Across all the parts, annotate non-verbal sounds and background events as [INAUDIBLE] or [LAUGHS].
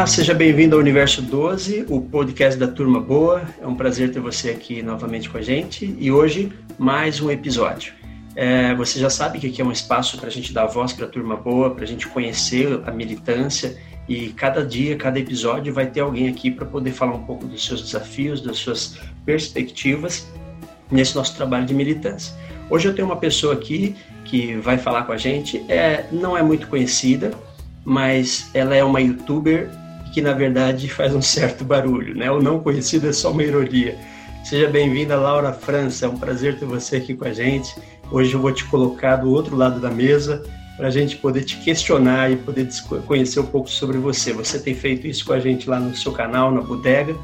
Olá, seja bem-vindo ao Universo 12, o podcast da Turma Boa. É um prazer ter você aqui novamente com a gente e hoje mais um episódio. É, você já sabe que aqui é um espaço para a gente dar voz para a Turma Boa, para a gente conhecer a militância e cada dia, cada episódio vai ter alguém aqui para poder falar um pouco dos seus desafios, das suas perspectivas nesse nosso trabalho de militância. Hoje eu tenho uma pessoa aqui que vai falar com a gente, é, não é muito conhecida, mas ela é uma youtuber que na verdade faz um certo barulho, né? O não conhecido é só uma ironia. Seja bem-vinda, Laura França. É um prazer ter você aqui com a gente. Hoje eu vou te colocar do outro lado da mesa para a gente poder te questionar e poder conhecer um pouco sobre você. Você tem feito isso com a gente lá no seu canal, na Bodega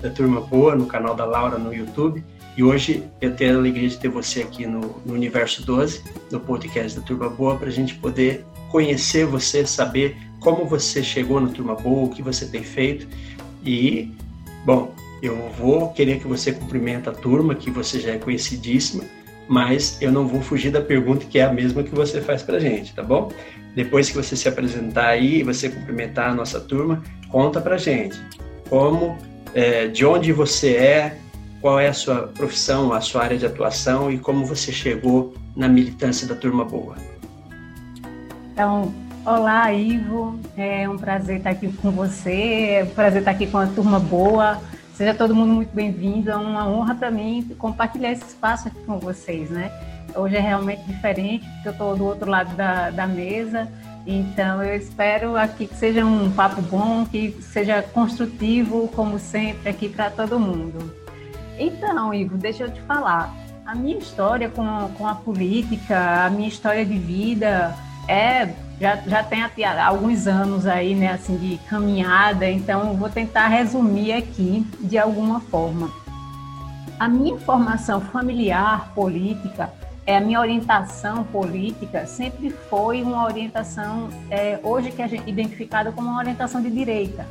da Turma Boa, no canal da Laura no YouTube. E hoje eu tenho a alegria de ter você aqui no, no Universo 12, no podcast da Turma Boa, para a gente poder conhecer você, saber como você chegou na Turma Boa, o que você tem feito. E, bom, eu vou querer que você cumprimenta a turma, que você já é conhecidíssima, mas eu não vou fugir da pergunta que é a mesma que você faz para gente, tá bom? Depois que você se apresentar aí, você cumprimentar a nossa turma, conta para gente como, é, de onde você é, qual é a sua profissão, a sua área de atuação e como você chegou na militância da Turma Boa. Então, olá, Ivo. É um prazer estar aqui com você, é um prazer estar aqui com a turma boa. Seja todo mundo muito bem-vindo. É uma honra para mim compartilhar esse espaço aqui com vocês, né? Hoje é realmente diferente, porque eu estou do outro lado da, da mesa. Então, eu espero aqui que seja um papo bom, que seja construtivo, como sempre, aqui para todo mundo. Então, Ivo, deixa eu te falar. A minha história com, com a política, a minha história de vida, é, já, já tem alguns anos aí, né, assim, de caminhada, então vou tentar resumir aqui de alguma forma. A minha formação familiar política, é, a minha orientação política sempre foi uma orientação, é, hoje que a gente identificada como uma orientação de direita.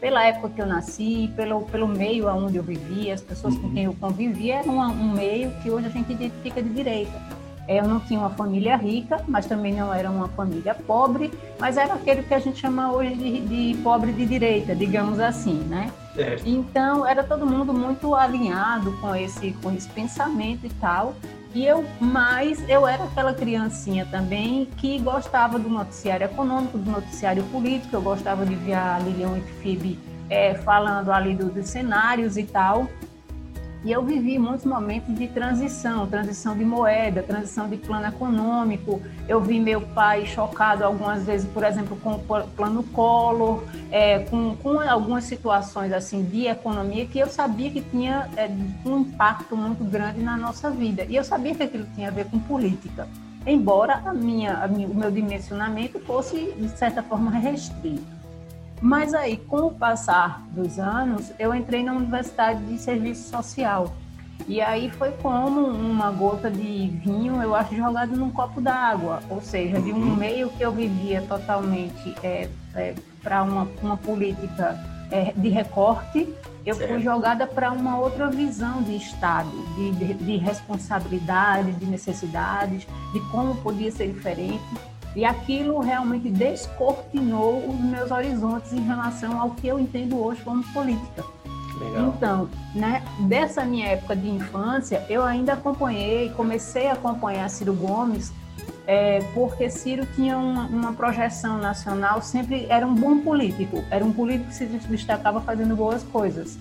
Pela época que eu nasci, pelo, pelo meio onde eu vivia, as pessoas com uhum. quem eu convivia, era um, um meio que hoje a gente identifica de direita eu não tinha uma família rica, mas também não era uma família pobre, mas era aquele que a gente chama hoje de, de pobre de direita, digamos assim, né? É. Então era todo mundo muito alinhado com esse com esse pensamento e tal. E eu mais eu era aquela criancinha também que gostava do noticiário econômico, do noticiário político. Eu gostava de ver a Lilian Fib é, falando ali do, dos cenários e tal. E eu vivi muitos momentos de transição, transição de moeda, transição de plano econômico. Eu vi meu pai chocado algumas vezes, por exemplo, com o plano Collor, é, com, com, algumas situações assim de economia que eu sabia que tinha é, um impacto muito grande na nossa vida. E eu sabia que aquilo tinha a ver com política, embora a minha, a minha, o meu dimensionamento fosse, de certa forma, restrito. Mas aí, com o passar dos anos, eu entrei na Universidade de Serviço Social. E aí foi como uma gota de vinho, eu acho, jogado num copo d'água. Ou seja, de um uhum. meio que eu vivia totalmente é, é, para uma, uma política é, de recorte, eu certo. fui jogada para uma outra visão de Estado, de, de, de responsabilidade, de necessidades, de como podia ser diferente. E aquilo realmente descortinou os meus horizontes em relação ao que eu entendo hoje como política. Legal. Então, né, dessa minha época de infância, eu ainda acompanhei, comecei a acompanhar Ciro Gomes, é, porque Ciro tinha uma, uma, projeção nacional, sempre era um bom político, era um político que se destacava fazendo boas coisas.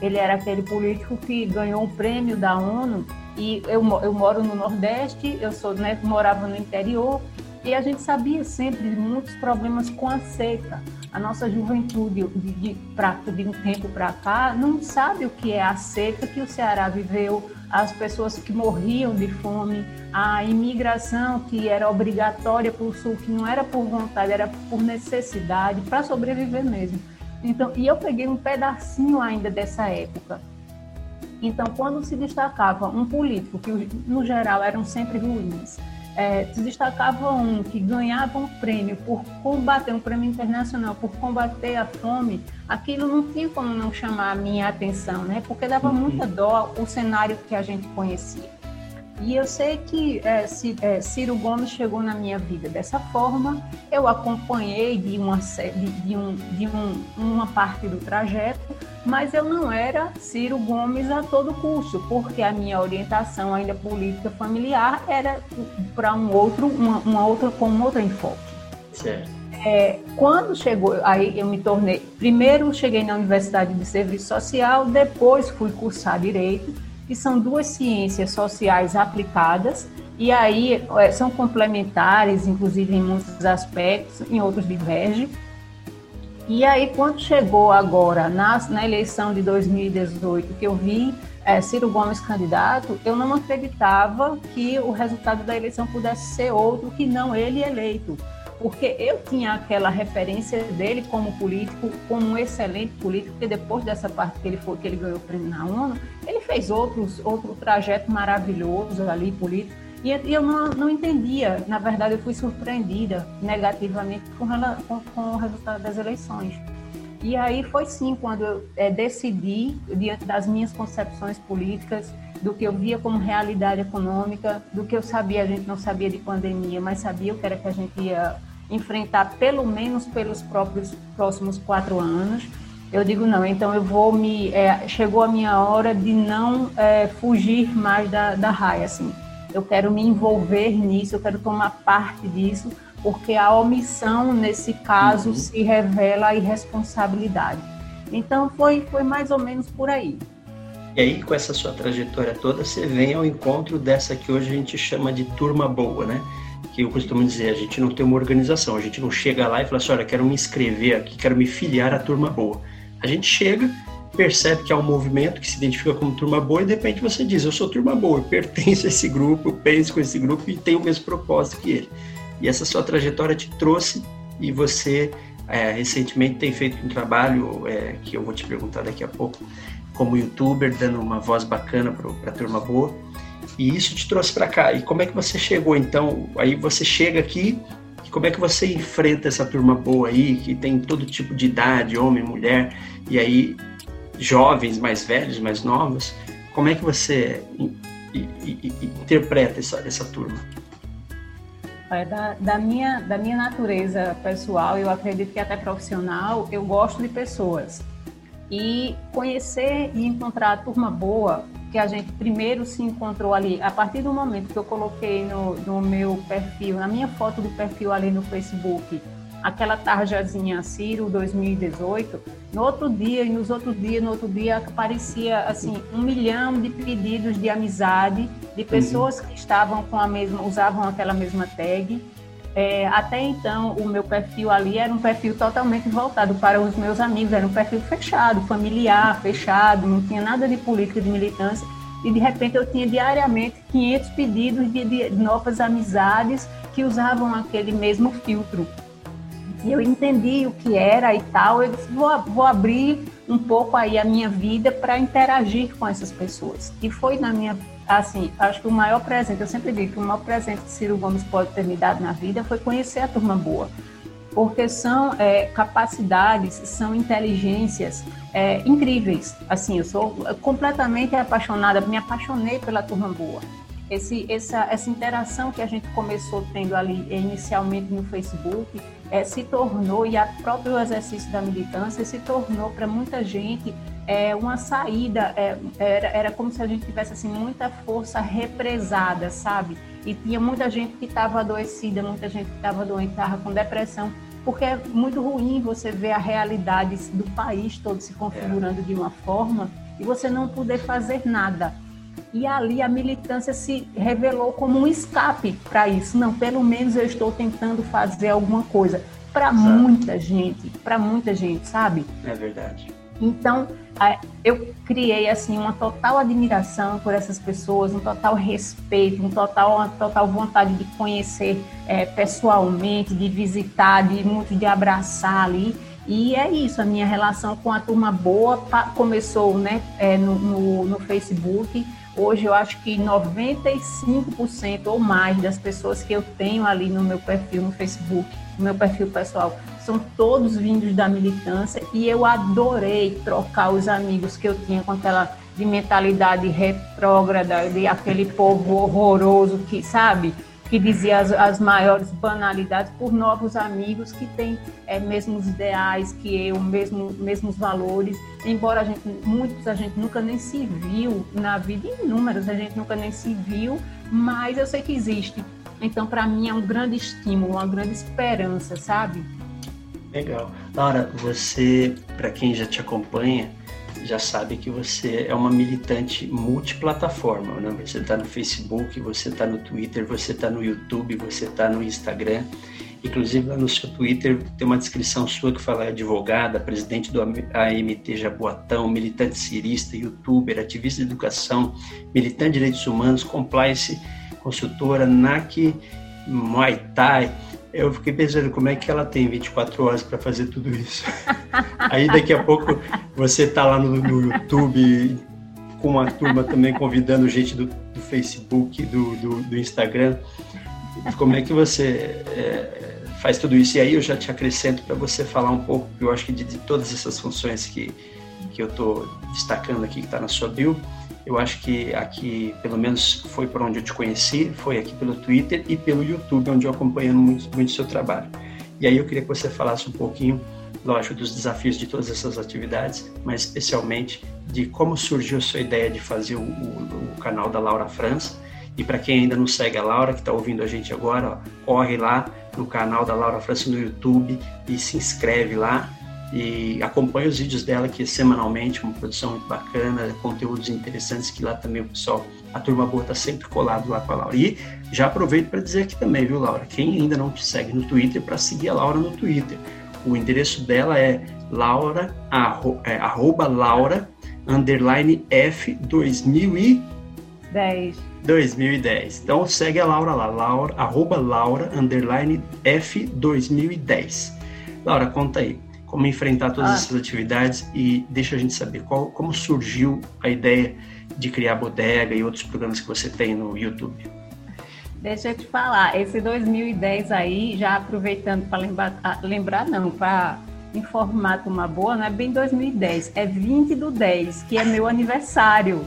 Ele era aquele político que ganhou o prêmio da ONU e eu, eu moro no Nordeste, eu sou, né, morava no interior e a gente sabia sempre de muitos problemas com a seca. A nossa juventude, de, de, pra, de um tempo para cá, não sabe o que é a seca que o Ceará viveu, as pessoas que morriam de fome, a imigração que era obrigatória para o Sul, que não era por vontade, era por necessidade, para sobreviver mesmo. Então, e eu peguei um pedacinho ainda dessa época. Então, quando se destacava um político, que no geral eram sempre ruins, é, se destacava um que ganhava um prêmio por combater, um prêmio internacional por combater a fome, aquilo não tinha como não chamar a minha atenção, né? Porque dava uhum. muita dó o cenário que a gente conhecia. E eu sei que é, Ciro Gomes chegou na minha vida dessa forma. Eu acompanhei de uma, de, de, um, de um, uma parte do trajeto, mas eu não era Ciro Gomes a todo custo, porque a minha orientação ainda política familiar era para um outro, uma, uma outra, com um outro enfoque. Certo. É, quando chegou, aí eu me tornei. Primeiro cheguei na Universidade de Serviço Social, depois fui cursar Direito que são duas ciências sociais aplicadas, e aí é, são complementares, inclusive em muitos aspectos, em outros divergem. E aí, quando chegou agora, na, na eleição de 2018, que eu vi é, Ciro Gomes candidato, eu não acreditava que o resultado da eleição pudesse ser outro que não ele eleito porque eu tinha aquela referência dele como político, como um excelente político, porque depois dessa parte que ele foi, que ele ganhou o prêmio na ONU, ele fez outros, outro trajeto maravilhoso ali político, e eu não, não entendia, na verdade eu fui surpreendida negativamente com, com, com o resultado das eleições. E aí foi sim quando eu é, decidi, diante das minhas concepções políticas, do que eu via como realidade econômica, do que eu sabia, a gente não sabia de pandemia, mas sabia o que era que a gente ia enfrentar, pelo menos pelos próprios próximos quatro anos. Eu digo não, então eu vou me. É, chegou a minha hora de não é, fugir mais da, da raia, assim. Eu quero me envolver nisso, eu quero tomar parte disso, porque a omissão, nesse caso, uhum. se revela a irresponsabilidade. Então foi, foi mais ou menos por aí. E aí, com essa sua trajetória toda, você vem ao encontro dessa que hoje a gente chama de turma boa, né? Que eu costumo dizer, a gente não tem uma organização, a gente não chega lá e fala assim, olha, quero me inscrever aqui, quero me filiar à turma boa. A gente chega, percebe que há um movimento que se identifica como turma boa e de repente você diz, eu sou turma boa, eu pertenço a esse grupo, eu penso com esse grupo e tenho o mesmo propósito que ele. E essa sua trajetória te trouxe e você é, recentemente tem feito um trabalho é, que eu vou te perguntar daqui a pouco, como youtuber, dando uma voz bacana para a turma boa. E isso te trouxe para cá. E como é que você chegou então? Aí você chega aqui e como é que você enfrenta essa turma boa aí, que tem todo tipo de idade, homem, mulher, e aí jovens, mais velhos, mais novos? Como é que você interpreta essa, essa turma? Da, da, minha, da minha natureza pessoal, eu acredito que até profissional, eu gosto de pessoas e conhecer e encontrar a turma boa que a gente primeiro se encontrou ali, a partir do momento que eu coloquei no, no meu perfil, na minha foto do perfil ali no Facebook, aquela tarjazinha Ciro 2018, no outro dia e nos outros dias, no outro dia aparecia assim um milhão de pedidos de amizade de pessoas uhum. que estavam com a mesma, usavam aquela mesma tag é, até então, o meu perfil ali era um perfil totalmente voltado para os meus amigos, era um perfil fechado, familiar, fechado, não tinha nada de política, de militância. E de repente eu tinha diariamente 500 pedidos de, de novas amizades que usavam aquele mesmo filtro. E eu entendi o que era e tal, eu disse, vou, vou abrir um pouco aí a minha vida para interagir com essas pessoas. E foi na minha assim, acho que o maior presente, eu sempre digo que o maior presente que Ciro Gomes pode ter me dado na vida foi conhecer a turma boa. Porque são é, capacidades, são inteligências é, incríveis. Assim, eu sou completamente apaixonada, me apaixonei pela turma boa. Esse, essa, essa interação que a gente começou tendo ali inicialmente no Facebook é, se tornou, e o próprio exercício da militância se tornou para muita gente é, uma saída, é, era, era como se a gente tivesse assim, muita força represada, sabe? E tinha muita gente que estava adoecida, muita gente que estava doente, estava com depressão, porque é muito ruim você ver a realidade do país todo se configurando de uma forma e você não poder fazer nada. E ali a militância se revelou como um escape para isso. Não, pelo menos eu estou tentando fazer alguma coisa para muita gente, para muita gente, sabe? É verdade. Então, eu criei assim uma total admiração por essas pessoas, um total respeito, um total, uma total vontade de conhecer é, pessoalmente, de visitar, de muito de abraçar ali. E é isso, a minha relação com a turma boa começou né, é, no, no, no Facebook. Hoje eu acho que 95% ou mais das pessoas que eu tenho ali no meu perfil no Facebook, no meu perfil pessoal, são todos vindos da militância e eu adorei trocar os amigos que eu tinha com aquela de mentalidade retrógrada, de aquele povo horroroso que, sabe, que dizia as, as maiores banalidades por novos amigos que têm é, mesmos ideais que eu, mesmo, mesmos valores, embora a gente, muitos a gente nunca nem se viu na vida, inúmeros a gente nunca nem se viu, mas eu sei que existe. Então, para mim, é um grande estímulo, uma grande esperança, sabe? Legal. Laura, você, para quem já te acompanha, já sabe que você é uma militante multiplataforma, né? Você está no Facebook, você está no Twitter, você está no YouTube, você está no Instagram. Inclusive lá no seu Twitter tem uma descrição sua que fala advogada, presidente do AMT Jaboatão, militante cirista, youtuber, ativista de educação, militante de direitos humanos, compliance, consultora, NAC, Muay Thai, eu fiquei pensando como é que ela tem 24 horas para fazer tudo isso. [LAUGHS] Aí daqui a pouco você tá lá no, no YouTube com uma turma também convidando gente do, do Facebook, do, do, do, Instagram. Como é que você é, faz tudo isso? E aí eu já te acrescento para você falar um pouco, eu acho que de, de todas essas funções que, que eu estou destacando aqui, que está na sua bio, eu acho que aqui, pelo menos foi por onde eu te conheci, foi aqui pelo Twitter e pelo YouTube, onde eu acompanho muito, muito seu trabalho. E aí eu queria que você falasse um pouquinho, lógico, dos desafios de todas essas atividades, mas especialmente de como surgiu a sua ideia de fazer o, o, o canal da Laura França. E para quem ainda não segue a Laura, que está ouvindo a gente agora, ó, corre lá no canal da Laura França no YouTube e se inscreve lá e acompanhe os vídeos dela que é semanalmente, uma produção muito bacana, conteúdos interessantes que lá também o pessoal, a turma boa está sempre colado lá com a Laura. E já aproveito para dizer aqui também, viu, Laura? Quem ainda não te segue no Twitter, para seguir a Laura no Twitter. O endereço dela é laura, arro, é, arroba laura, underline F 2010. 2010. Então segue a Laura lá, laura, arroba laura, underline F 2010. Laura, conta aí como enfrentar todas ah. essas atividades e deixa a gente saber qual, como surgiu a ideia de criar Bodega e outros programas que você tem no YouTube. Deixa eu te falar, esse 2010 aí, já aproveitando para lembrar, ah, lembrar não, para informar uma boa, não é bem 2010, é 20 do 10, que é meu aniversário.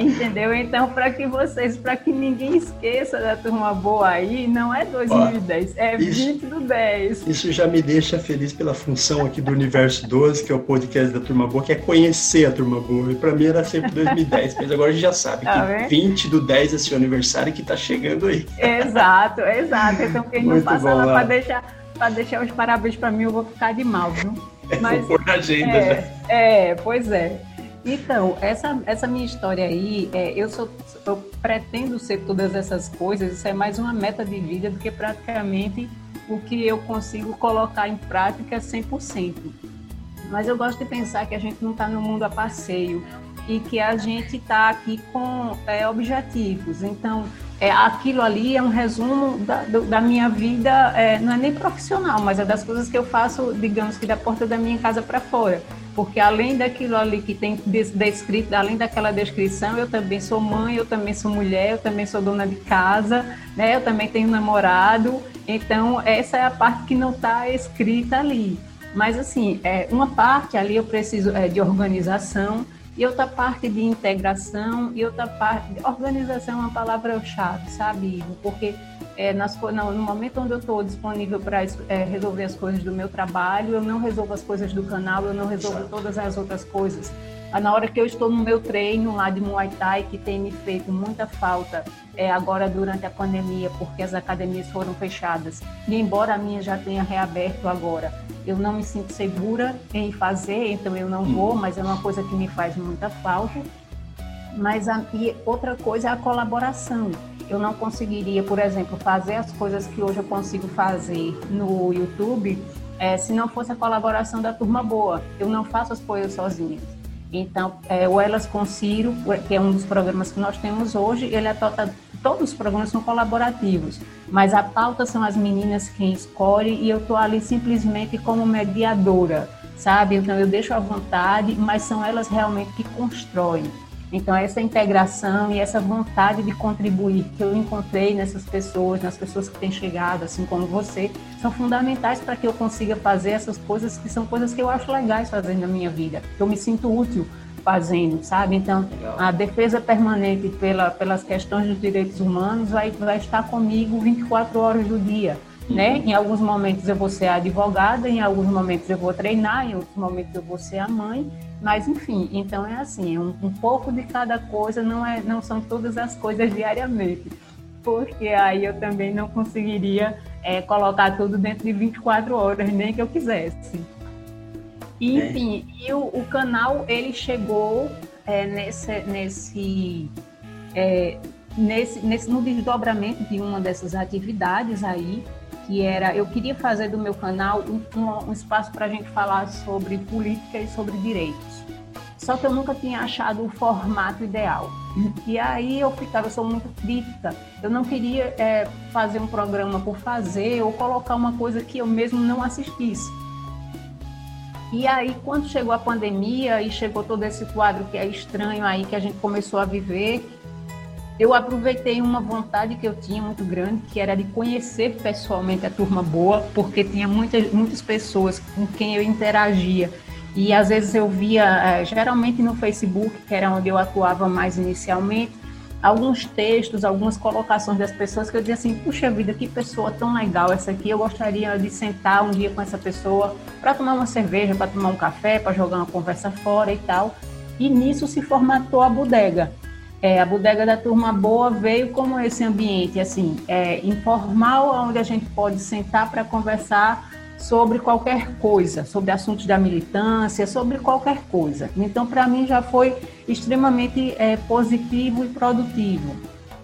Entendeu? Então, para que vocês, para que ninguém esqueça da turma boa aí, não é 2010, Ó, é isso, 20 do 10. Isso já me deixa feliz pela função aqui do Universo 12, que é o podcast da turma boa, que é conhecer a turma boa. E para mim era sempre 2010, mas agora a gente já sabe tá que vendo? 20 do 10 é seu aniversário que está chegando aí. Exato, exato. Então, quem não passa lá para deixar, deixar os parabéns para mim, eu vou ficar de mal, viu? Mas, vou pôr na agenda é, já. É, pois é. Então, essa, essa minha história aí, é, eu, sou, eu pretendo ser todas essas coisas, isso é mais uma meta de vida do que praticamente o que eu consigo colocar em prática 100%. Mas eu gosto de pensar que a gente não está no mundo a passeio e que a gente está aqui com é, objetivos. Então, é, aquilo ali é um resumo da, do, da minha vida, é, não é nem profissional, mas é das coisas que eu faço, digamos que da porta da minha casa para fora porque além daquilo ali que tem descrito, além daquela descrição, eu também sou mãe, eu também sou mulher, eu também sou dona de casa, né? Eu também tenho namorado. Então essa é a parte que não está escrita ali. Mas assim, é, uma parte ali eu preciso é, de organização e outra parte de integração e outra parte organização é uma palavra chave, sabe? Porque é, nas, no, momento onde eu estou disponível para é, resolver as coisas do meu trabalho, eu não resolvo as coisas do canal, eu não resolvo todas as outras coisas. Ah, na hora que eu estou no meu treino lá de Muay Thai, que tem me feito muita falta é, agora durante a pandemia, porque as academias foram fechadas, e embora a minha já tenha reaberto agora, eu não me sinto segura em fazer, então eu não vou, hum. mas é uma coisa que me faz muita falta. Mas a, e outra coisa é a colaboração eu não conseguiria, por exemplo, fazer as coisas que hoje eu consigo fazer no YouTube é, se não fosse a colaboração da turma boa. Eu não faço as coisas sozinha. Então, é, o Elas com Ciro, que é um dos programas que nós temos hoje, ele é total, todos os programas são colaborativos, mas a pauta são as meninas quem escolhe e eu estou ali simplesmente como mediadora, sabe? Então, eu deixo à vontade, mas são elas realmente que constroem. Então, essa integração e essa vontade de contribuir que eu encontrei nessas pessoas, nas pessoas que têm chegado, assim como você, são fundamentais para que eu consiga fazer essas coisas que são coisas que eu acho legais fazer na minha vida. Eu me sinto útil fazendo, sabe? Então, a defesa permanente pela, pelas questões dos direitos humanos vai, vai estar comigo 24 horas do dia. Né? Uhum. Em alguns momentos eu vou ser advogada, em alguns momentos eu vou treinar, em outros momentos eu vou ser a mãe, mas enfim, então é assim, é um, um pouco de cada coisa, não, é, não são todas as coisas diariamente, porque aí eu também não conseguiria é, colocar tudo dentro de 24 horas, nem que eu quisesse. E, é. enfim, e o, o, canal ele chegou é, nesse, nesse, é, nesse, nesse, no desdobramento de uma dessas atividades aí, que era, eu queria fazer do meu canal um, um, um espaço para a gente falar sobre política e sobre direitos. Só que eu nunca tinha achado o formato ideal. E aí eu ficava, eu sou muito crítica. Eu não queria é, fazer um programa por fazer ou colocar uma coisa que eu mesmo não assistisse. E aí, quando chegou a pandemia e chegou todo esse quadro que é estranho aí, que a gente começou a viver, eu aproveitei uma vontade que eu tinha muito grande, que era de conhecer pessoalmente a turma boa, porque tinha muitas, muitas pessoas com quem eu interagia. E às vezes eu via, eh, geralmente no Facebook, que era onde eu atuava mais inicialmente, alguns textos, algumas colocações das pessoas que eu dizia assim: puxa vida, que pessoa tão legal essa aqui. Eu gostaria de sentar um dia com essa pessoa para tomar uma cerveja, para tomar um café, para jogar uma conversa fora e tal. E nisso se formatou a bodega. É, a bodega da turma boa veio como esse ambiente assim é, informal, onde a gente pode sentar para conversar sobre qualquer coisa, sobre assuntos da militância, sobre qualquer coisa. Então, para mim já foi extremamente é, positivo e produtivo.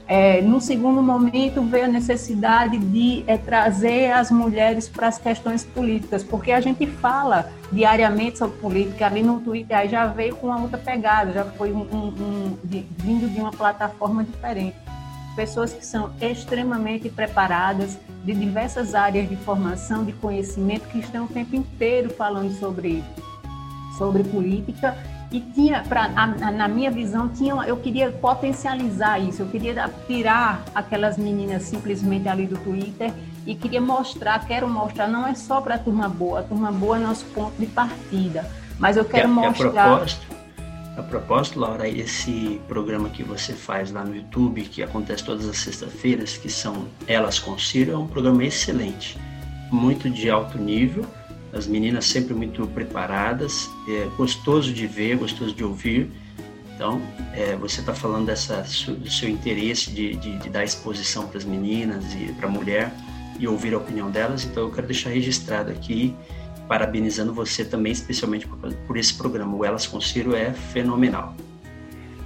É, no segundo momento, veio a necessidade de é, trazer as mulheres para as questões políticas, porque a gente fala diariamente sobre política ali no Twitter, aí já veio com uma outra pegada, já foi um, um, um de, vindo de uma plataforma diferente. Pessoas que são extremamente preparadas, de diversas áreas de formação, de conhecimento, que estão o tempo inteiro falando sobre, sobre política e tinha, pra, a, na minha visão, tinha, eu queria potencializar isso, eu queria tirar aquelas meninas simplesmente ali do Twitter e queria mostrar, quero mostrar, não é só para a turma boa, a turma boa é nosso ponto de partida, mas eu quero mostrar. a propósito, a propósito, Laura, esse programa que você faz lá no YouTube, que acontece todas as sextas-feiras, que são Elas com Ciro, é um programa excelente, muito de alto nível as meninas sempre muito preparadas, é gostoso de ver, gostoso de ouvir. Então, é, você está falando dessa, do seu interesse de, de, de dar exposição para as meninas e para a mulher e ouvir a opinião delas, então eu quero deixar registrado aqui, parabenizando você também, especialmente por, por esse programa. O Elas com é fenomenal.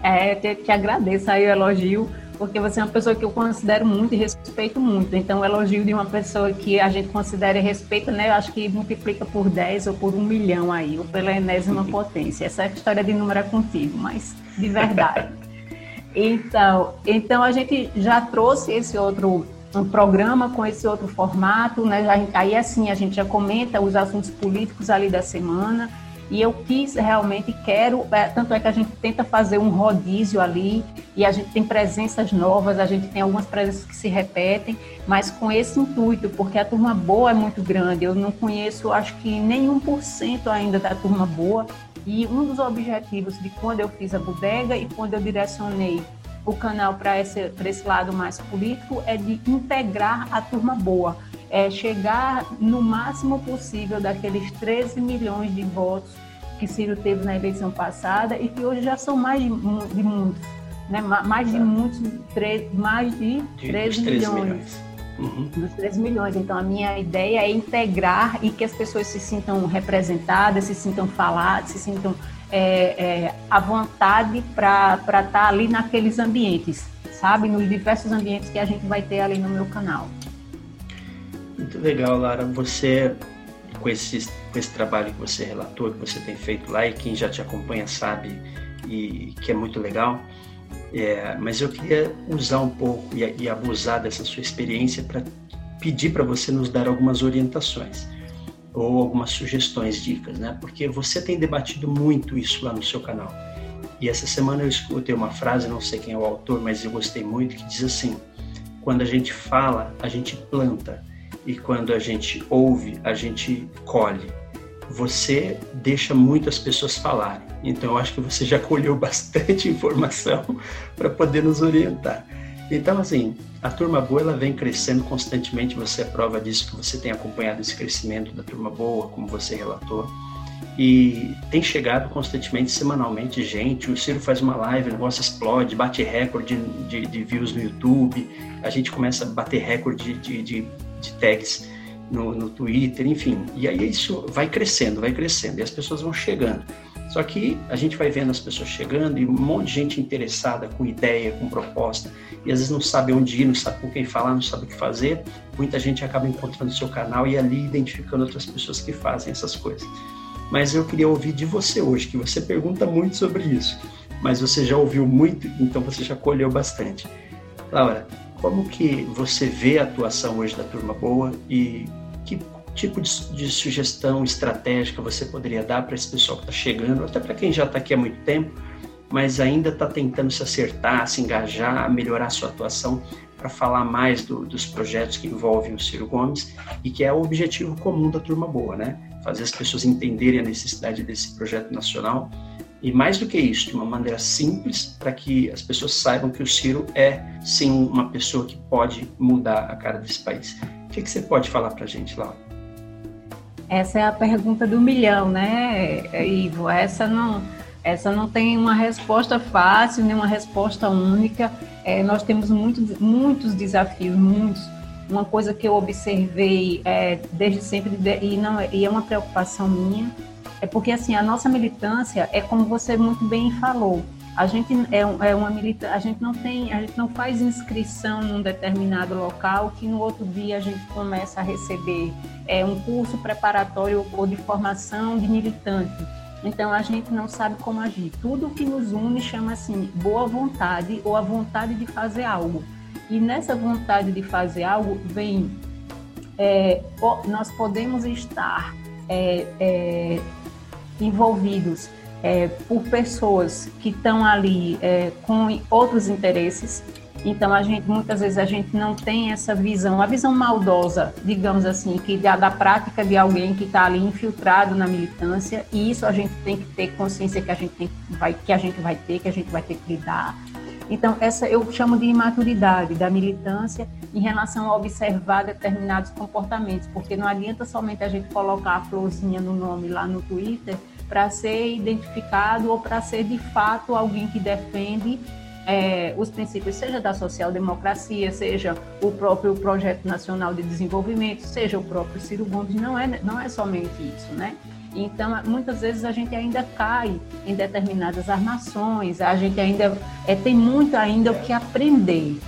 É, te, te agradeço aí o elogio porque você é uma pessoa que eu considero muito e respeito muito. Então, o elogio de uma pessoa que a gente considera e respeita, né, eu acho que multiplica por 10 ou por um milhão aí, ou pela enésima potência. Essa é a história de número é contigo, mas de verdade. [LAUGHS] Então, então a gente já trouxe esse outro um programa com esse outro formato, né? Aí assim a gente já comenta os assuntos políticos ali da semana e eu quis realmente, quero, é, tanto é que a gente tenta fazer um rodízio ali, e a gente tem presenças novas, a gente tem algumas presenças que se repetem, mas com esse intuito, porque a turma boa é muito grande, eu não conheço, acho que nenhum por cento ainda da turma boa, e um dos objetivos de quando eu fiz a bodega e quando eu direcionei o canal para esse, esse lado mais político é de integrar a turma boa é, chegar no máximo possível daqueles 13 milhões de votos que Ciro teve na eleição passada e que hoje já são mais de, de muitos, né? mais de muitos, mais de, de 13 milhões. milhões. Uhum. Dos 13 milhões. Então, a minha ideia é integrar e que as pessoas se sintam representadas, se sintam faladas, se sintam é, é, à vontade para estar tá ali naqueles ambientes, sabe? Nos diversos ambientes que a gente vai ter ali no meu canal. Muito legal, Lara. Você, com esse, com esse trabalho que você relatou, que você tem feito lá, e quem já te acompanha sabe e que é muito legal. É, mas eu queria usar um pouco e, e abusar dessa sua experiência para pedir para você nos dar algumas orientações ou algumas sugestões, dicas, né? Porque você tem debatido muito isso lá no seu canal. E essa semana eu escutei uma frase, não sei quem é o autor, mas eu gostei muito, que diz assim: quando a gente fala, a gente planta e quando a gente ouve, a gente colhe. você deixa muitas pessoas falarem. Então, eu acho que você já [LAUGHS] colheu bastante informação [LAUGHS] para poder nos orientar. Então, assim, a Turma Boa ela vem crescendo constantemente, você é prova disso, que você tem acompanhado esse crescimento da Turma Boa, como você relatou. E tem chegado constantemente, semanalmente, gente. O Ciro faz uma live, o negócio explode, bate recorde de, de, views no YouTube, a gente começa a bater recorde de, de, de tags no, no Twitter, enfim. E aí isso vai crescendo, vai crescendo, e as pessoas vão chegando. Só que a gente vai vendo as pessoas chegando e um monte de gente interessada, com ideia, com proposta, e às vezes não sabe onde ir, não sabe com quem falar, não sabe o que fazer. Muita gente acaba encontrando o seu canal e ali identificando outras pessoas que fazem essas coisas. Mas eu queria ouvir de você hoje, que você pergunta muito sobre isso, mas você já ouviu muito, então você já colheu bastante. Laura, como que você vê a atuação hoje da Turma Boa e que tipo de, de sugestão estratégica você poderia dar para esse pessoal que está chegando, até para quem já está aqui há muito tempo, mas ainda está tentando se acertar, se engajar, melhorar a sua atuação para falar mais do, dos projetos que envolvem o Ciro Gomes e que é o objetivo comum da Turma Boa, né? Fazer as pessoas entenderem a necessidade desse projeto nacional e mais do que isso, de uma maneira simples, para que as pessoas saibam que o Ciro é, sim, uma pessoa que pode mudar a cara desse país. O que, que você pode falar para a gente, Laura? Essa é a pergunta do milhão, né, Ivo? Essa não, essa não tem uma resposta fácil, nem uma resposta única. É, nós temos muitos, muitos desafios, muitos. Uma coisa que eu observei é, desde sempre, e, não, e é uma preocupação minha, é porque assim a nossa militância é como você muito bem falou. A gente é, é uma militância, a gente não tem, a gente não faz inscrição num determinado local que no outro dia a gente começa a receber é, um curso preparatório ou de formação de militante. Então a gente não sabe como agir. Tudo que nos une chama assim boa vontade ou a vontade de fazer algo. E nessa vontade de fazer algo vem é, nós podemos estar é, é, envolvidos é, por pessoas que estão ali é, com outros interesses. Então a gente muitas vezes a gente não tem essa visão, a visão maldosa, digamos assim, que da, da prática de alguém que está ali infiltrado na militância. E isso a gente tem que ter consciência que a gente tem, vai, que a gente vai ter, que a gente vai ter que lidar. Então essa eu chamo de imaturidade da militância em relação a observar determinados comportamentos, porque não adianta somente a gente colocar a florzinha no nome lá no Twitter para ser identificado ou para ser de fato alguém que defende é, os princípios, seja da social-democracia, seja o próprio Projeto Nacional de Desenvolvimento, seja o próprio Ciro Gomes, não é, não é somente isso, né? Então, muitas vezes a gente ainda cai em determinadas armações, a gente ainda é, tem muito ainda o que aprender.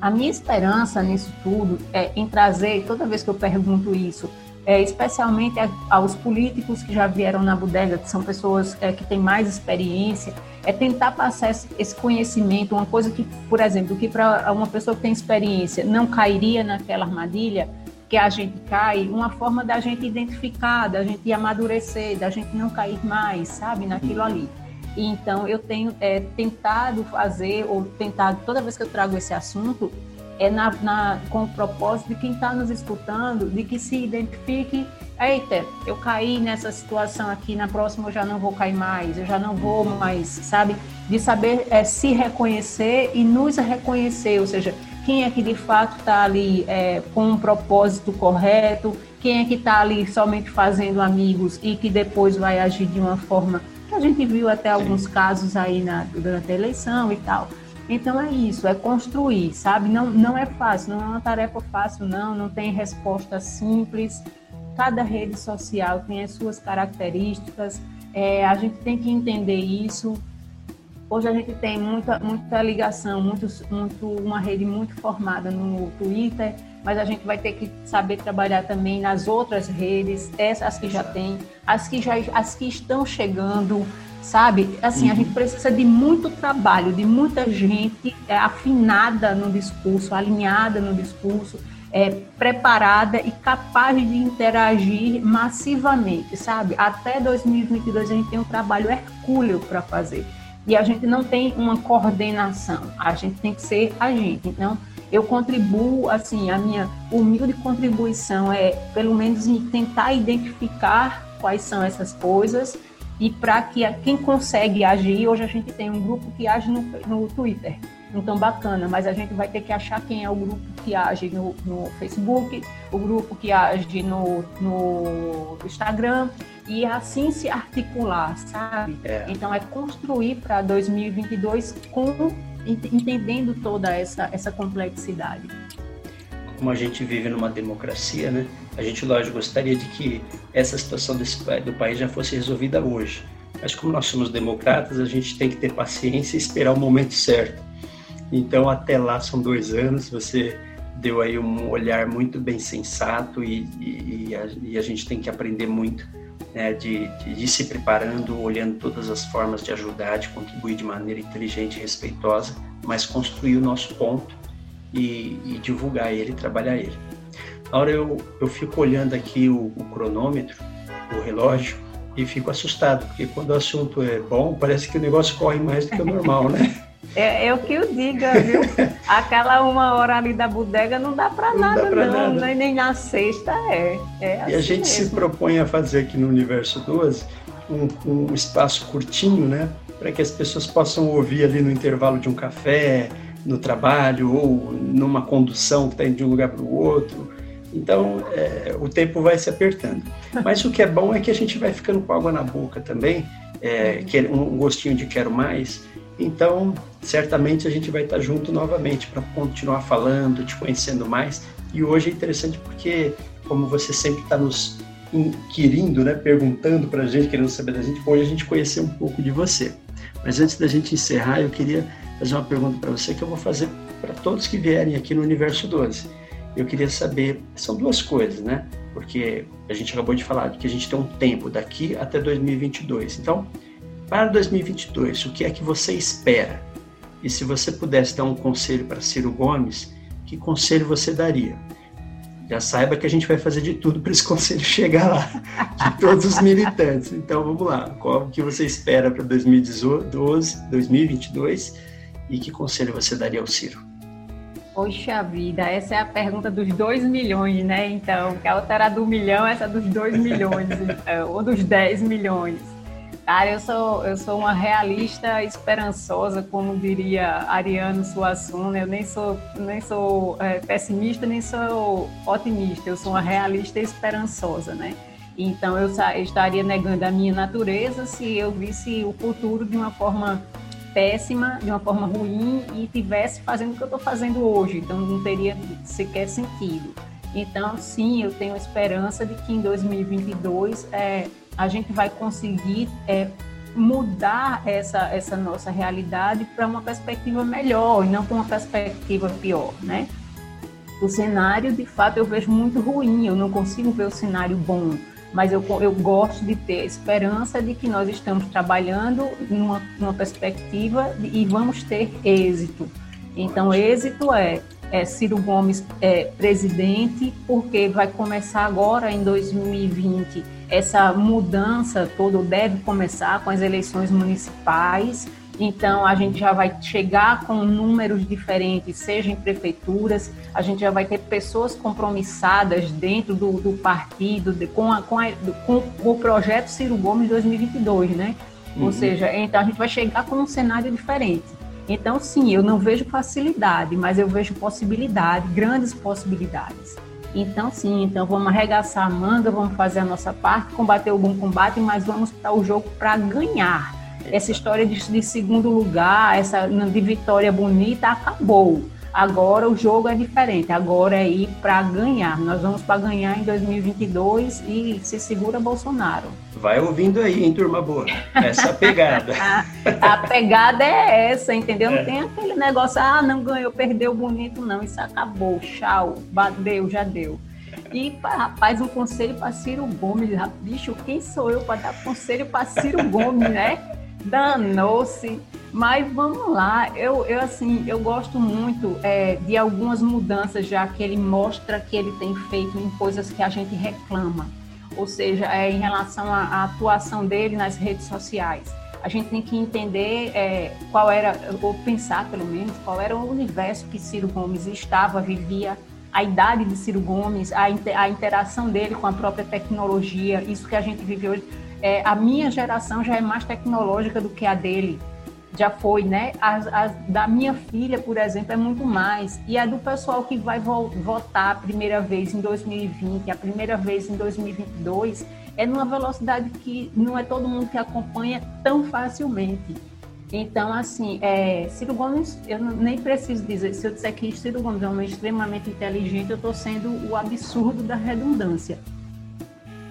A minha esperança nisso tudo é em trazer, toda vez que eu pergunto isso, é, especialmente aos políticos que já vieram na bodega, que são pessoas é, que têm mais experiência, é tentar passar esse conhecimento, uma coisa que, por exemplo, que para uma pessoa que tem experiência não cairia naquela armadilha que a gente cai, uma forma da gente identificar, da gente amadurecer, da gente não cair mais, sabe, naquilo ali. E, então, eu tenho é, tentado fazer, ou tentado, toda vez que eu trago esse assunto, é na, na, com o propósito de quem está nos escutando, de que se identifique, eita, eu caí nessa situação aqui, na próxima eu já não vou cair mais, eu já não vou mais, sabe? De saber é, se reconhecer e nos reconhecer, ou seja, quem é que de fato está ali é, com um propósito correto, quem é que está ali somente fazendo amigos e que depois vai agir de uma forma que a gente viu até alguns casos aí na, durante a eleição e tal. Então é isso, é construir, sabe? Não, não é fácil, não é uma tarefa fácil, não, não tem resposta simples. Cada rede social tem as suas características, é, a gente tem que entender isso. Hoje a gente tem muita, muita ligação, muito, muito, uma rede muito formada no Twitter, mas a gente vai ter que saber trabalhar também nas outras redes, essas que já tem, as que já as que estão chegando, sabe? Assim, uhum. a gente precisa de muito trabalho, de muita gente é, afinada no discurso, alinhada no discurso, é, preparada e capaz de interagir massivamente, sabe? Até 2022 a gente tem um trabalho hercúleo para fazer. E a gente não tem uma coordenação, a gente tem que ser a gente. Então, eu contribuo, assim, a minha humilde contribuição é, pelo menos, tentar identificar quais são essas coisas e para que quem consegue agir, hoje a gente tem um grupo que age no, no Twitter, então bacana, mas a gente vai ter que achar quem é o grupo que age no, no Facebook, o grupo que age no, no Instagram e assim se articular, sabe? É. Então é construir para 2022 com entendendo toda essa essa complexidade. Como a gente vive numa democracia, né? A gente, lógico, gostaria de que essa situação desse, do país já fosse resolvida hoje. Mas como nós somos democratas, a gente tem que ter paciência e esperar o momento certo. Então, até lá são dois anos, você deu aí um olhar muito bem sensato e, e, e, a, e a, gente tem que aprender muito né, de, de, de, se preparando, olhando todas as formas de ajudar, de contribuir de maneira inteligente e respeitosa, mas construir o nosso ponto e, e divulgar ele, trabalhar ele. Na hora eu, eu fico olhando aqui o, o cronômetro, o relógio, e fico assustado, porque quando o assunto é bom, parece que o negócio corre mais do que o normal, né? [LAUGHS] É, é, o que eu diga, viu? [LAUGHS] Aquela uma hora ali da bodega não dá para nada, pra não. Nada. Nem na sexta é. é assim e a assim gente mesmo. se propõe a fazer aqui no Universo 12 um, um espaço curtinho, né? Para que as pessoas possam ouvir ali no intervalo de um café, no trabalho ou numa condução que está indo de um lugar para o outro. Então, é, o tempo vai se apertando. Mas o que é bom é que a gente vai ficando com água na boca também, é, um gostinho de quero mais, então, certamente a gente vai estar junto novamente para continuar falando, te conhecendo mais. E hoje é interessante porque, como você sempre está nos inquirindo, né, perguntando para a gente, querendo saber da gente, hoje a gente conhecer um pouco de você. Mas antes da gente encerrar, eu queria fazer uma pergunta para você que eu vou fazer para todos que vierem aqui no Universo 12. Eu queria saber, são duas coisas, né? Porque a gente acabou de falar que a gente tem um tempo daqui até 2022. Então, para 2022, o que é que você espera? E se você pudesse dar um conselho para Ciro Gomes, que conselho você daria? Já saiba que a gente vai fazer de tudo para esse [LAUGHS] conselho chegar lá, de todos os militantes. Então vamos lá, qual que você espera para 2012, 2022 e que conselho você daria ao Ciro? Poxa vida, essa é a pergunta dos dois milhões, né? Então, que a outra era do milhão, essa é dos dois milhões, [LAUGHS] então, ou dos dez milhões. Cara, eu sou, eu sou uma realista esperançosa, como diria Ariano Suassuna. Eu nem sou, nem sou é, pessimista, nem sou otimista. Eu sou uma realista esperançosa, né? Então, eu, eu estaria negando a minha natureza se eu visse o futuro de uma forma péssima, de uma forma ruim e tivesse fazendo o que eu estou fazendo hoje. Então, não teria sequer sentido. Então, sim, eu tenho esperança de que em 2022 é, a gente vai conseguir é, mudar essa, essa nossa realidade para uma perspectiva melhor e não para uma perspectiva pior, né? O cenário, de fato, eu vejo muito ruim, eu não consigo ver o cenário bom, mas eu, eu gosto de ter a esperança de que nós estamos trabalhando numa, numa perspectiva de, e vamos ter êxito. Então, êxito é, é Ciro Gomes é, presidente, porque vai começar agora em 2020 essa mudança toda deve começar com as eleições municipais. Então, a gente já vai chegar com números diferentes, seja em prefeituras, a gente já vai ter pessoas compromissadas dentro do, do partido, de, com, a, com, a, com, o projeto Ciro Gomes 2022, né? Uhum. Ou seja, então a gente vai chegar com um cenário diferente. Então, sim, eu não vejo facilidade, mas eu vejo possibilidade, grandes possibilidades. Então, sim, então vamos arregaçar a manga, vamos fazer a nossa parte, combater o bom combate, mas vamos para o jogo para ganhar. Essa história de, de, segundo lugar, essa de vitória bonita, acabou. Agora o jogo é diferente, agora é ir para ganhar. Nós vamos para ganhar em 2022 e se segura Bolsonaro. Vai ouvindo aí, hein, turma boa? Essa pegada. [LAUGHS] a, pegada é essa, entendeu? Não é. tem aquele negócio, ah, não ganhou, perdeu bonito, não. Isso acabou, tchau, deu, já deu. E, rapaz, um conselho para Ciro Gomes. Bicho, quem sou eu para dar conselho para Ciro Gomes, né? Danou-se. Mas vamos lá, eu, eu assim, eu gosto muito é, de algumas mudanças já que ele mostra que ele tem feito em coisas que a gente reclama ou seja, é, em relação à, à, atuação dele nas redes sociais. A gente tem que entender é, qual era, ou pensar pelo menos, qual era o universo que Ciro Gomes estava, vivia a idade de Ciro Gomes, a, a interação dele com a própria tecnologia, isso que a gente vive hoje. É, a minha geração já é mais tecnológica do que a dele já foi, né? Da minha filha, por exemplo, é muito mais. E a do pessoal que vai vo votar a primeira vez em 2020, a primeira vez em 2022, é numa velocidade que não é todo mundo que acompanha tão facilmente. Então, assim, é, Ciro Gomes, eu nem preciso dizer, se eu disser que Ciro Gomes é um homem extremamente inteligente, eu estou sendo o absurdo da redundância.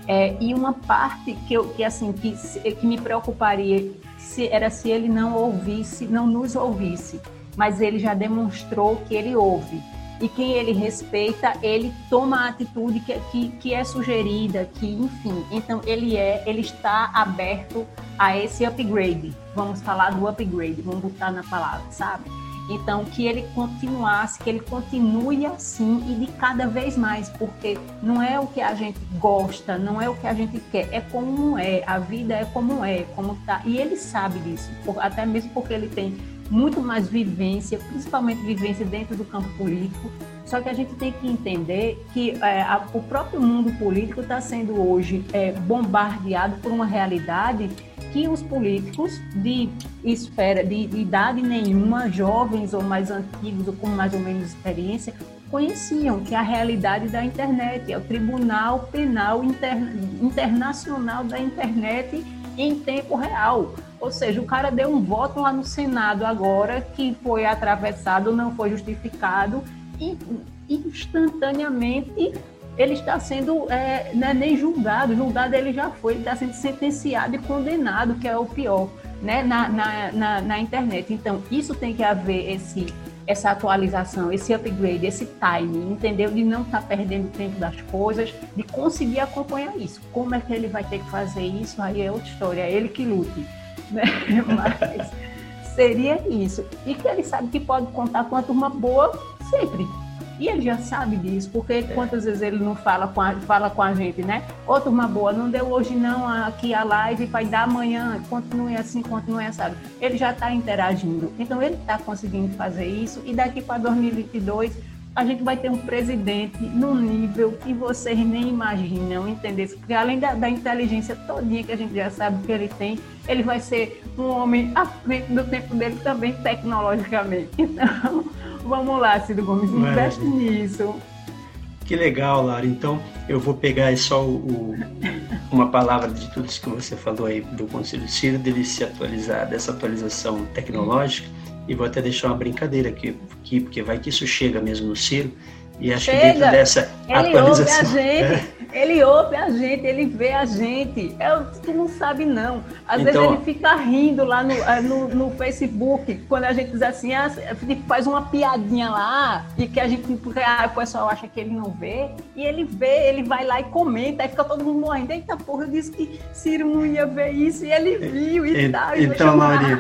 É, e uma parte que, eu, que, assim, que, que me preocuparia se, era se ele não ouvisse, não nos ouvisse, mas ele já demonstrou que ele ouve. E quem ele respeita, ele toma a atitude que, que, que é sugerida, que enfim. Então ele é, ele está aberto a esse upgrade. Vamos falar do upgrade, vamos botar na palavra, sabe? Então, que ele continuasse, que ele continue assim e de cada vez mais, porque não é o que a gente gosta, não é o que a gente quer, é como é, a vida é como é, como tá. E ele sabe disso, até mesmo porque ele tem muito mais vivência, principalmente vivência dentro do campo político. Só que a gente tem que entender que é, a, o próprio mundo político está sendo hoje é, bombardeado por uma realidade que os políticos de esfera, de, de idade nenhuma, jovens ou mais antigos ou com mais ou menos experiência, conheciam que a realidade da internet é o Tribunal Penal Interna Internacional da Internet em tempo real. Ou seja, o cara deu um voto lá no Senado agora que foi atravessado, não foi justificado e instantaneamente ele está sendo é, é, nem julgado, julgado ele já foi, ele está sendo sentenciado e condenado, que é o pior, né, na, na, na, na, internet. Então, isso tem que haver esse, essa atualização, esse upgrade, esse time, entendeu? De não estar tá perdendo tempo das coisas, de conseguir acompanhar isso. Como é que ele vai ter que fazer isso? Aí é outra história, é ele que lute. Né? [LAUGHS] Mas seria isso. E que ele sabe que pode contar com uma turma boa sempre e ele já sabe disso, porque é. quantas vezes ele não fala com a, fala com a gente, né? Ô, turma boa, não deu hoje não aqui a live, vai dar amanhã, continue assim, continue assim. Ele já está interagindo. Então, ele está conseguindo fazer isso. E daqui para 2022, a gente vai ter um presidente num nível que vocês nem imaginam, entendeu? Porque além da, da, inteligência todinha que a gente já sabe que ele tem, ele vai ser um homem à frente do tempo dele também tecnologicamente. [LAUGHS] Então, Vamos lá, Ciro Gomes, investe é. nisso. Que legal, Lara. Então, eu vou pegar só o, o, uma palavra de tudo isso que você falou aí do Conselho Ciro, dele se atualizar, dessa atualização tecnológica, e vou até deixar uma brincadeira aqui, aqui porque vai que isso chega mesmo no Ciro, e acho Chega. que dentro dessa ele atualização... Ouve a gente, é. Ele ouve a gente, ele vê a gente. É, tu não sabe, não. Às então, vezes ele fica rindo lá no, eh, no, no, Facebook, quando a gente diz assim, ah, faz uma piadinha lá, e que a gente, porque ah, o pessoal acha que ele não vê, e ele vê, ele vai lá e comenta, aí fica todo mundo morrendo. Eita porra, eu disse que Ciro não ia ver isso, e ele viu e, e tal. Então, Maria,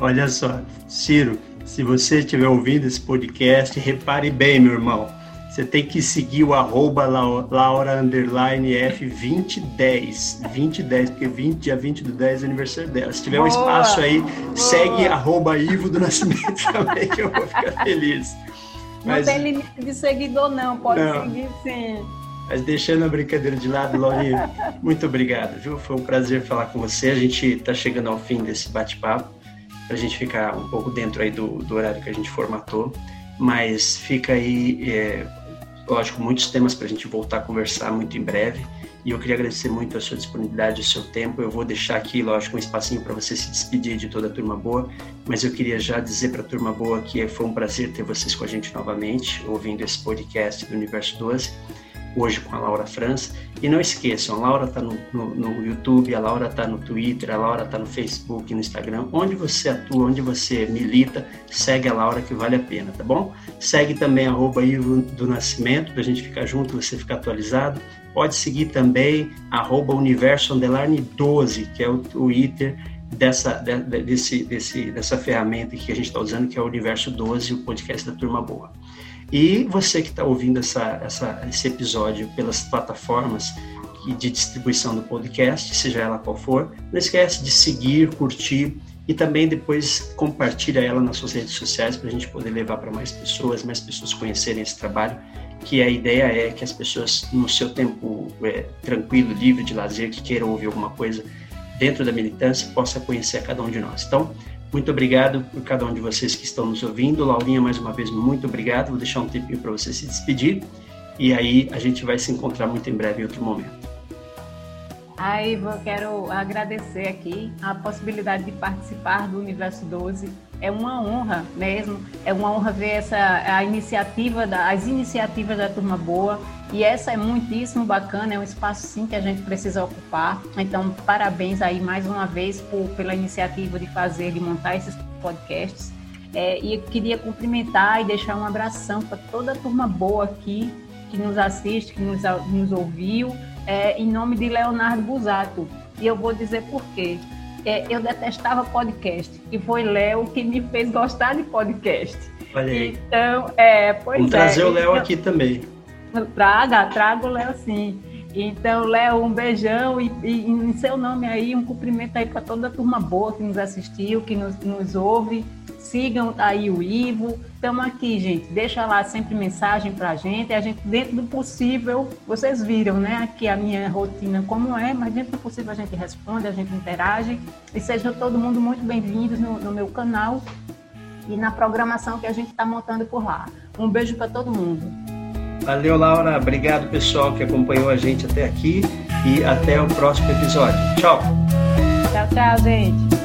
olha só, Ciro, se você estiver ouvindo esse podcast, repare bem, meu irmão você tem que seguir o arroba Laura underline F2010. 2010, porque 20, dia 20 do 10 é aniversário dela. Se tiver boa, um espaço aí, boa. segue arroba Ivo do Nascimento [LAUGHS] também, que eu vou ficar feliz. Mas, não tem limite de seguidor, não, pode não. seguir sim. Mas deixando a brincadeira de lado, Lori, [LAUGHS] muito obrigado, viu? Foi um prazer falar com você. A gente está chegando ao fim desse bate-papo, para a gente ficar um pouco dentro aí do, do horário que a gente formatou. Mas fica aí é, lógico, muitos temas para a gente voltar a conversar muito em breve. E eu queria agradecer muito a sua disponibilidade, o seu tempo. Eu vou deixar aqui, lógico, um espacinho para você se despedir de toda a Turma Boa, mas eu queria já dizer para a Turma Boa que foi um prazer ter vocês com a gente novamente, ouvindo esse podcast do Universo 12 hoje com a Laura França. E não esqueçam, a Laura está no, no, no, YouTube, a Laura está no Twitter, a Laura está no Facebook, no Instagram. Onde você atua, onde você milita, segue a Laura que vale a pena, tá bom? Segue também arroba Ivo do Nascimento, para a gente ficar junto, você ficar atualizado. Pode seguir também arroba Universo Underline 12, que é o Twitter dessa, de, desse, desse, dessa ferramenta que a gente está usando, que é o Universo 12, o podcast da Turma Boa. E você que está ouvindo essa, essa, esse episódio pelas plataformas de distribuição do podcast, seja ela qual for, não esquece de seguir, curtir e também depois compartilha ela nas suas redes sociais para a gente poder levar para mais pessoas, mais pessoas conhecerem esse trabalho que a ideia é que as pessoas, no seu tempo é, tranquilo, livre de lazer, que queiram ouvir alguma coisa dentro da militância, possa conhecer cada um de nós. Então, muito obrigado por cada um de vocês que estão nos ouvindo. Laurinha, mais uma vez, muito obrigado. Vou deixar um tempinho para você se despedir e aí a gente vai se encontrar muito em breve em outro momento. Aí eu quero agradecer aqui a possibilidade de participar do Universo 12. É uma honra mesmo, é uma honra ver essa a iniciativa da, as iniciativas da Turma Boa e essa é muitíssimo bacana, é um espaço sim que a gente precisa ocupar. Então, parabéns aí mais uma vez por, pela iniciativa de fazer, de montar esses podcasts. É, e eu queria cumprimentar e deixar um abração para toda a turma boa aqui que nos assiste, que nos, nos ouviu é, em nome de Leonardo Busato. E eu vou dizer por quê. É, eu detestava podcast e foi Léo que me fez gostar de podcast. Olha aí. Então, é, pois Vamos é. trazer o Léo aqui também. Traga, traga o Léo sim. Então, Léo, um beijão e, e, em seu nome aí, um cumprimento aí para toda a turma boa que nos assistiu, que nos, nos ouve. Sigam aí o Ivo. Estamos aqui, gente. Deixa lá sempre mensagem para a gente. A gente, dentro do possível, vocês viram, né? Aqui a minha rotina como é, mas dentro do possível a gente responde, a gente interage. E sejam todo mundo muito bem-vindos no, no meu canal e na programação que a gente está montando por lá. Um beijo para todo mundo. Valeu, Laura. Obrigado, pessoal, que acompanhou a gente até aqui. E até o próximo episódio. Tchau. Tchau, tchau, gente.